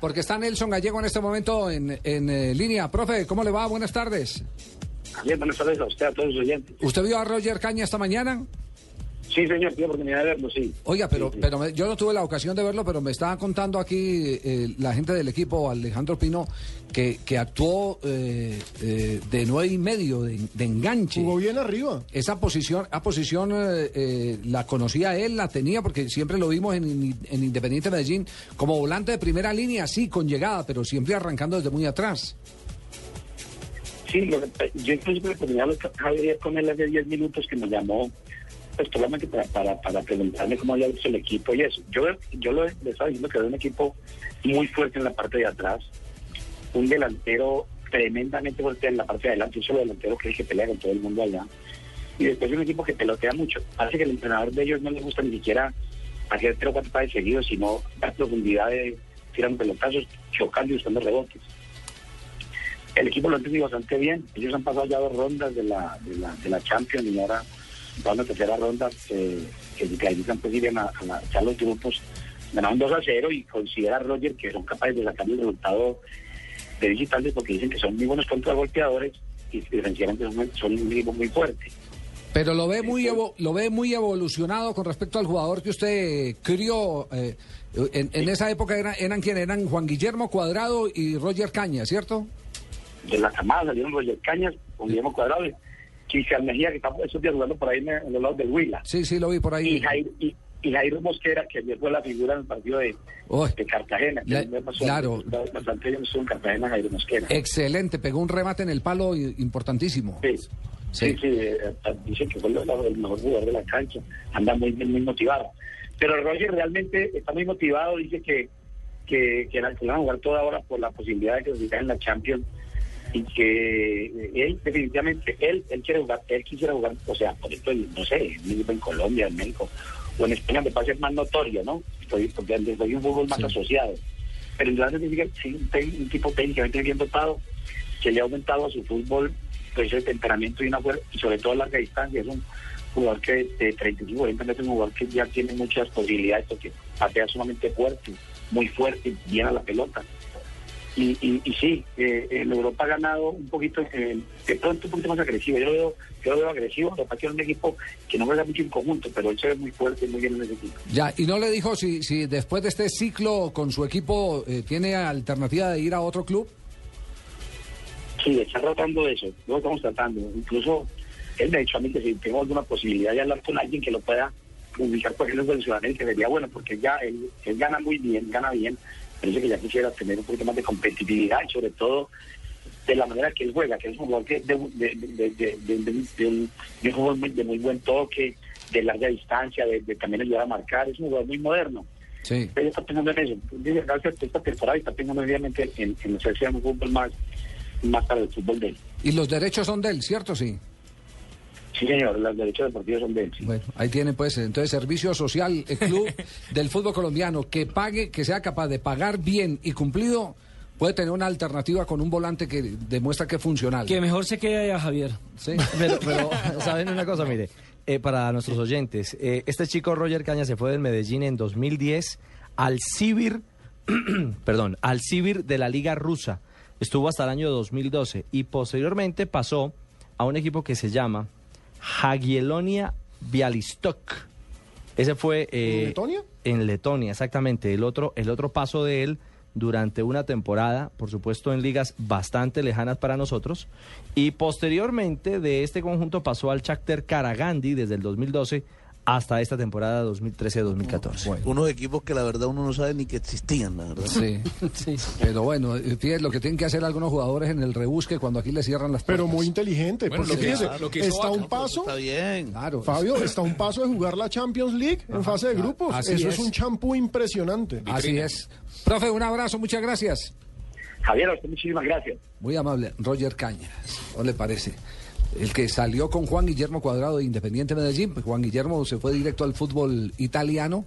Porque está Nelson Gallego en este momento en, en, eh, línea. Profe, ¿cómo le va? Buenas tardes. Bien, buenas tardes a usted, a todos los oyentes. ¿Usted vio a Roger Caña esta mañana? Sí, señor, tuve oportunidad de verlo, sí. Oiga, pero, Sí, sí. pero me- yo no tuve la ocasión de verlo, pero me estaba contando aquí eh, la gente del equipo, Alejandro Pino, que, que actuó eh, eh, de nueve y medio, de, de enganche. Jugó bien arriba. Esa posición, a posición eh, eh, la conocía él, la tenía, porque siempre lo vimos en, en Independiente Medellín como volante de primera línea, sí, con llegada, pero siempre arrancando desde muy atrás. Sí, lo que- yo incluso la oportunidad de hablar con él hace 10 minutos que me llamó, pues solamente para, para, preguntarme cómo había visto el equipo y eso. Yo, yo lo, le estaba diciendo que era un equipo muy fuerte en la parte de atrás, un delantero tremendamente fuerte en la parte de adelante, un solo delantero que es que pelea con todo el mundo allá. Y después un equipo que pelotea mucho. Parece que el entrenador de ellos no le gusta ni siquiera hacer tres o cuatro pases seguidos, sino dar profundidad de tirar pelotazos, chocando y buscando rebotes. El equipo lo ha entendido bastante bien. Ellos han pasado ya dos rondas de la, de la, de la Champions y ahora van a la tercera ronda eh, que se clasifican pues irían a, a la- ya los grupos. Ganaron 2 a 0 y considera a Roger que son capaces de sacar el resultado de visitantes porque dicen que son muy buenos contragolpeadores y defensivamente son, son un equipo muy fuerte. Pero lo ve muy evo- lo ve muy evolucionado con respecto al jugador que usted crió. eh, en, en esa época era- eran quienes eran Juan Guillermo Cuadrado y Roger Caña, ¿cierto? De la camada salieron Roger Cañas, con Guillermo Cuadrado, Cristian Mejía, que está esos días jugando por ahí en, en los lados del Huila. Sí, sí, lo vi por y ahí. Jairo, y, y Jairo Mosquera, que ayer fue la figura en el partido de, Uy. de Cartagena. que La- pasó claro. Bastante bien en Cartagena Jairo Mosquera. Excelente, pegó un remate en el palo importantísimo. Sí, Sí. sí, sí, eh, dicen que fue el, el mejor jugador de la cancha, anda muy bien, muy motivado. Pero Roger realmente está muy motivado, dice que, que, que, la- que van a jugar toda hora por la posibilidad de que se en la Champions y que eh, él definitivamente él él quiere jugar él quisiera jugar o sea por ejemplo no sé en, en Colombia en México o en España me parece más notorio no Estoy- porque hay un fútbol más Sí. asociado. Pero en realidad significa que sí, un tipo técnicamente bien dotado que le ha aumentado a su fútbol pues el temperamento y una fuerza y sobre todo a larga distancia. Es un jugador que de 35 40 metros es un jugador que ya tiene muchas posibilidades porque patea sumamente fuerte muy fuerte bien a la pelota y, y, y sí, eh, en Europa ha ganado un poquito, eh, de pronto un poquito más agresivo. Yo lo veo, yo lo veo agresivo, lo que es un equipo que no juega mucho en conjunto, pero él se ve muy fuerte, muy bien en ese equipo. Ya, y no le dijo si, si después de este ciclo con su equipo eh, tiene alternativa de ir a otro club. Sí, está tratando de eso, lo estamos tratando. Incluso él me ha dicho a mí que si tengo alguna posibilidad de hablar con alguien que lo pueda ubicar por ejemplo en Sudamérica, sería bueno, porque ya él, él gana muy bien, gana bien. Parece que ya quisiera tener un poquito más de competitividad y sobre todo de la manera que él juega, que es un jugador que de, de, de, de, un, de un jugador muy- de muy buen toque, de larga distancia, de, también ayudar a marcar, es un jugador muy moderno. Sí. Él está pensando en eso. Gracias a esta temporada y está pensando obviamente en, en hacerse un fútbol más, más para el fútbol de él. Y los derechos son de él, ¿cierto? Sí. Sí, señor, los derechos deportivos son de él. sí. Bueno, ahí tienen pues entonces servicio social, el club del fútbol colombiano que pague, que sea capaz de pagar bien y cumplido, puede tener una alternativa con un volante que demuestra que es funcional. Que mejor se quede a Javier. Sí. Pero, pero ¿saben una cosa? Mire, eh, para nuestros oyentes, eh, este chico Roger Caña se fue del Medellín en 2010 al Sibir, perdón, al Sibir de la Liga Rusa. Estuvo hasta el año 2012 y posteriormente pasó a un equipo que se llama Jagiellonia Bialystok. Ese fue eh, ¿En Letonia? En Letonia, exactamente. El otro, el otro paso de él durante una temporada, por supuesto en ligas bastante lejanas para nosotros, y posteriormente de este conjunto pasó al Shakhtar Karagandhi desde el 2012 hasta esta temporada 2013-2014. Unos equipos que la verdad uno no sabe ni que existían, la verdad. Sí. Pero bueno, eh, fíjate lo que tienen que hacer algunos jugadores en el rebusque cuando aquí le cierran las puertas. Pero muy inteligente, Bueno, porque lo que fíjese, lo que está a un paso, Está bien. Claro. Fabio, está a un paso de jugar la Champions League en fase de grupos. así Eso es. es un champú impresionante. Así es. Profe, un abrazo, muchas gracias. Javier, a usted muchísimas gracias. Muy amable, Roger Cañas, ¿no le parece? El que salió con Juan Guillermo Cuadrado de Independiente Medellín, pues Juan Guillermo se fue directo al fútbol italiano